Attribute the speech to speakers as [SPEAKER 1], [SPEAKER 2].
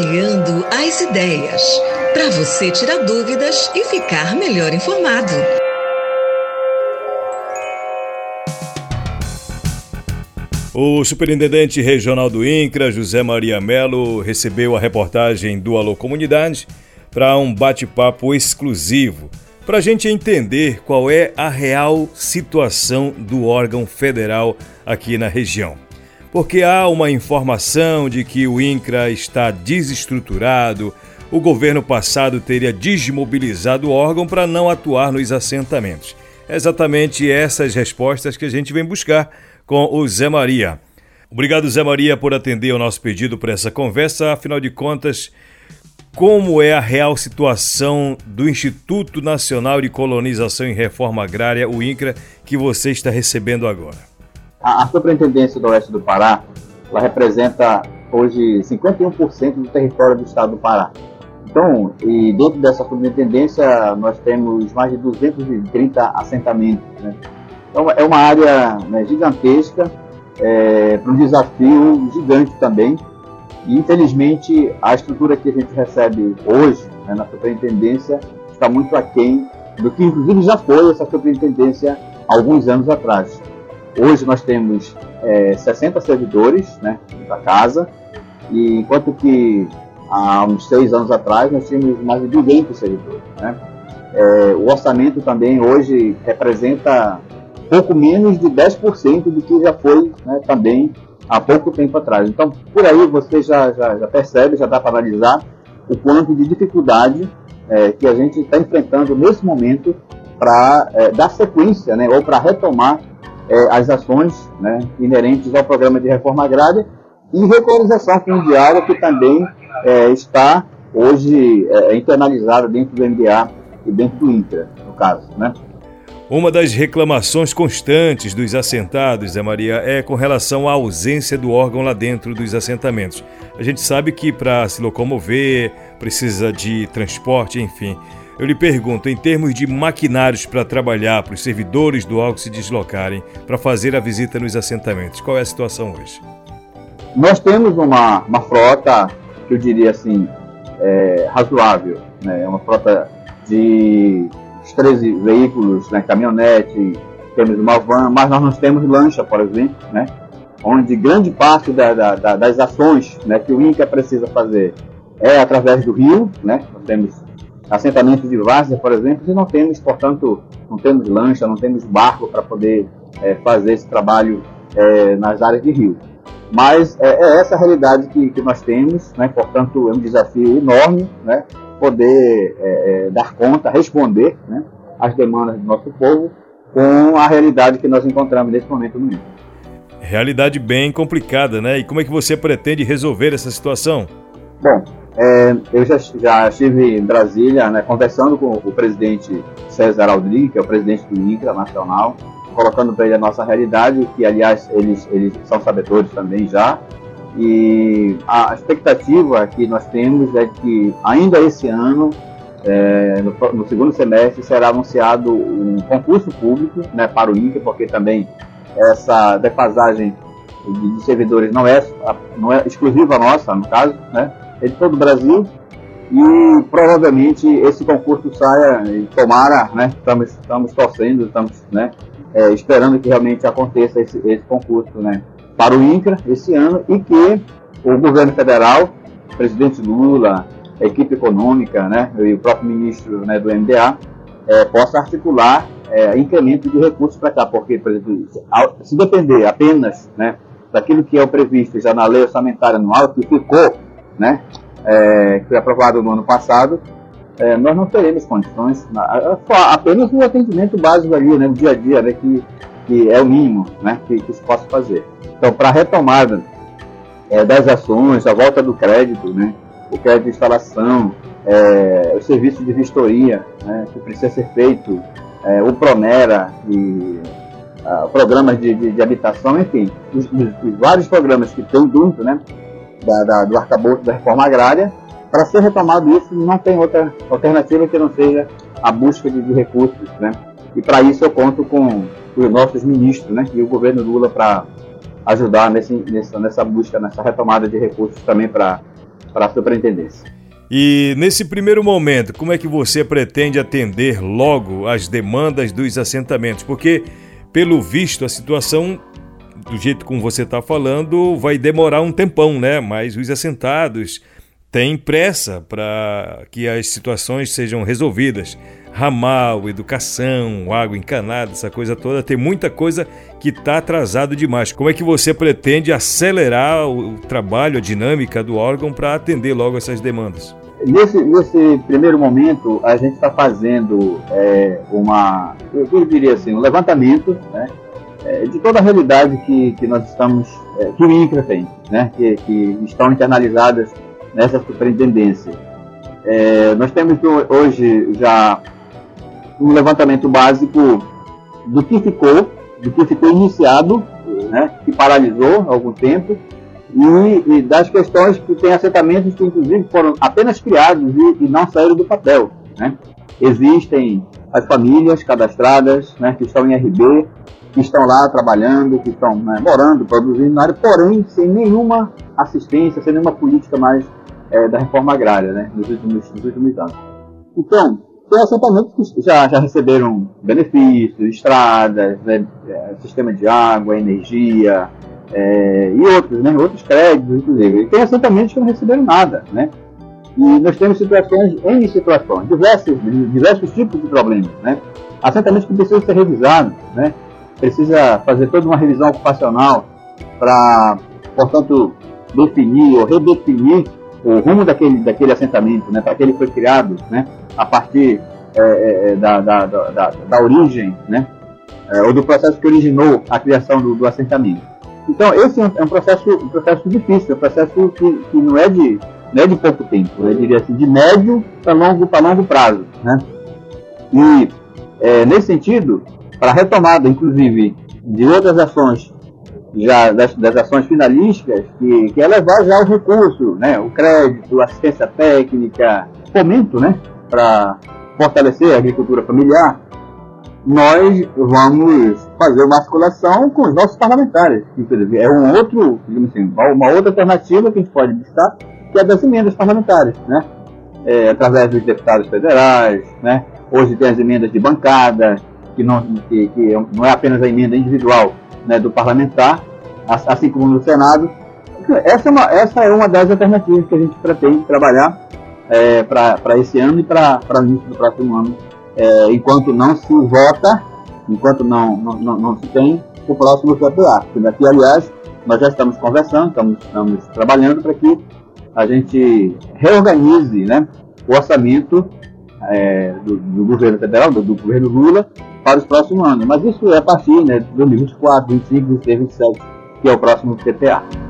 [SPEAKER 1] Clareando as ideias. Para você tirar dúvidas e ficar melhor informado.
[SPEAKER 2] O superintendente regional do INCRA, José Maria Melo, recebeu a reportagem do Alô Comunidade para um bate-papo exclusivo, para a gente entender qual é a real situação do órgão federal aqui na região. Porque há uma informação de que o INCRA está desestruturado, o governo passado teria desmobilizado o órgão para não atuar nos assentamentos. É exatamente essas respostas que a gente vem buscar com o Zé Maria. Obrigado, Zé Maria, por atender ao nosso pedido para essa conversa. Afinal de contas, como é a real situação do Instituto Nacional de Colonização e Reforma Agrária, o INCRA, que você está recebendo agora?
[SPEAKER 3] A, a Superintendência do Oeste do Pará, ela representa hoje 51% do território do estado do Pará. Então, e dentro dessa superintendência, nós temos mais de 230 assentamentos. Né? Então, é uma área né, gigantesca, é, para um desafio gigante também. E, infelizmente, a estrutura que a gente recebe hoje né, na superintendência está muito aquém do que, inclusive, já foi essa superintendência alguns anos atrás. Hoje nós temos é, 60 servidores né, da casa, e enquanto que há uns seis anos atrás nós tínhamos mais de 200 servidores. Né? É, o orçamento também hoje representa pouco menos de 10% do que já foi né, também há pouco tempo atrás. Então, por aí você já, já, já percebe, já dá para analisar o quanto de dificuldade é, que a gente está enfrentando nesse momento para é, dar sequência né, ou para retomar é, as ações né, inerentes ao programa de reforma agrária e regularização fundiária que também é, está hoje é, internalizada dentro do MDA e dentro do INCRA, no caso. Né?
[SPEAKER 2] Uma das reclamações constantes dos assentados, Zé Maria, é com relação à ausência do órgão lá dentro dos assentamentos. A gente sabe que para se locomover precisa de transporte, enfim. Eu lhe pergunto, em termos de maquinários para trabalhar, para os servidores do órgão se deslocarem, para fazer a visita nos assentamentos, qual é a situação hoje?
[SPEAKER 3] Nós temos uma, uma frota, eu diria assim, é, razoável, né? É uma frota de 13 veículos, né, caminhonete, temos uma van, mas nós não temos lancha, por exemplo, né, onde grande parte da, da, da, das ações né, que o INCA precisa fazer é através do rio, né, nós temos assentamentos de várzea, por exemplo, e não temos, portanto, não temos lancha, não temos barco para poder é, fazer esse trabalho é, nas áreas de rio. Mas é, é essa a realidade que, que nós temos, né, portanto, é um desafio enorme, né, poder é, é, dar conta, responder né, às demandas do nosso povo com a realidade que nós encontramos nesse momento no mundo.
[SPEAKER 2] Realidade bem complicada, né? E como é que você pretende resolver essa situação?
[SPEAKER 3] Bom, é, eu já, já, estive em Brasília né, conversando com o presidente César Aldrich, que é o presidente do INCRA Nacional, colocando para ele a nossa realidade, que aliás eles, eles são sabedores também já, e a expectativa que nós temos é que ainda esse ano, é, no, no, segundo semestre, será anunciado um concurso público né, para o INCA, porque também essa defasagem de, de servidores não é, não é exclusiva nossa, no caso, né, de todo o Brasil. E provavelmente esse concurso saia e tomara, né, estamos, estamos torcendo, estamos né, é, esperando que realmente aconteça esse, esse concurso, né, para o INCRA esse ano e que o governo federal, presidente Lula, a equipe econômica né, e o próprio ministro né, do MDA é, possa articular é, incremento de recursos para cá, porque, por exemplo, se depender apenas né, daquilo que é o previsto já na lei orçamentária anual, que ficou, né, é, que foi aprovado no ano passado, é, nós não teremos condições, apenas o atendimento básico ali, né, no dia a dia, né, que, que é o mínimo né, que, que se possa fazer. Então, para a retomada é, das ações, a volta do crédito, né, o crédito de instalação, é, o serviço de vistoria né, que precisa ser feito, é, o Pronera e uh, programas de, de, de, habitação, enfim, os, os, os, vários programas que tem junto né, da, da, do arcabouço da reforma agrária, para ser retomado isso não tem outra alternativa que não seja a busca de, de recursos. Né? E para isso eu conto com os nossos ministros né, e o governo Lula para ajudar nesse, nessa, nessa busca, nessa retomada de recursos também para a superintendência.
[SPEAKER 2] E nesse primeiro momento, como é que você pretende atender logo as demandas dos assentamentos? Porque, pelo visto, a situação, do jeito como você está falando, vai demorar um tempão, né? Mas os assentados têm pressa para que as situações sejam resolvidas. Ramal, educação, água encanada, essa coisa toda, tem muita coisa que está atrasado demais. Como é que você pretende acelerar o trabalho, a dinâmica do órgão para atender logo essas demandas?
[SPEAKER 3] Nesse, nesse primeiro momento, a gente está fazendo é, uma, eu diria assim, um levantamento né, é, de toda a realidade que, que nós estamos, é, que o INCRA tem, né, que, que estão internalizadas nessa superintendência. É, nós temos hoje já um levantamento básico do que ficou, do que ficou iniciado, né, que paralisou há algum tempo, e, e, das questões que tem assentamentos que, inclusive, foram apenas criados e, e não saíram do papel. Né? Existem as famílias cadastradas né, que estão em RB, que estão lá trabalhando, que estão né, morando, produzindo na área, porém sem nenhuma assistência, sem nenhuma política mais é, da reforma agrária né, nos, últimos, nos últimos anos. Então, tem assentamentos que já, já receberam benefícios, estradas, né, é, sistema de água, energia, é, e outros, né, outros créditos, inclusive. E tem assentamentos que não receberam nada, né? E nós temos situações, N situações, diversos, diversos tipos de problemas, né? Assentamentos que precisam ser revisados, né? Precisa fazer toda uma revisão ocupacional para, portanto, definir ou redefinir o rumo daquele, daquele assentamento, né? Para que ele foi criado, né? A partir é, é, é da, da, da, da, origem, né? É, ou do processo que originou a criação do, do assentamento. Então, esse é um, é processo, um processo difícil, é um processo que, que não, é de, não é de pouco tempo, eu diria assim, de médio para longo, longo prazo. Né? E, é, nesse sentido, para a retomada, inclusive, de outras ações, já das, das ações finalísticas, que, que é levar já o recurso, né? o crédito, assistência técnica, fomento né? para fortalecer a agricultura familiar, nós vamos fazer uma articulação com os nossos parlamentares. É um outro, assim, uma outra alternativa que a gente pode buscar, que é das emendas parlamentares, né? É, através dos deputados federais, né? Hoje tem as emendas de bancada, que não, que, que não é apenas a emenda individual né, do parlamentar, assim como no Senado. Essa é uma, essa é uma das alternativas que a gente pretende trabalhar é, para esse ano e para o início do próximo ano é, enquanto não se vota, enquanto não, não, não, não se tem o próximo CPA. Daqui, aliás, nós já estamos conversando, estamos, estamos trabalhando para que a gente reorganize né, o orçamento é, do, do, governo federal, do, do, governo Lula, para os próximos anos. Mas isso é a partir né, de 2024, 2025, 2026, 2027, que é o próximo CPA.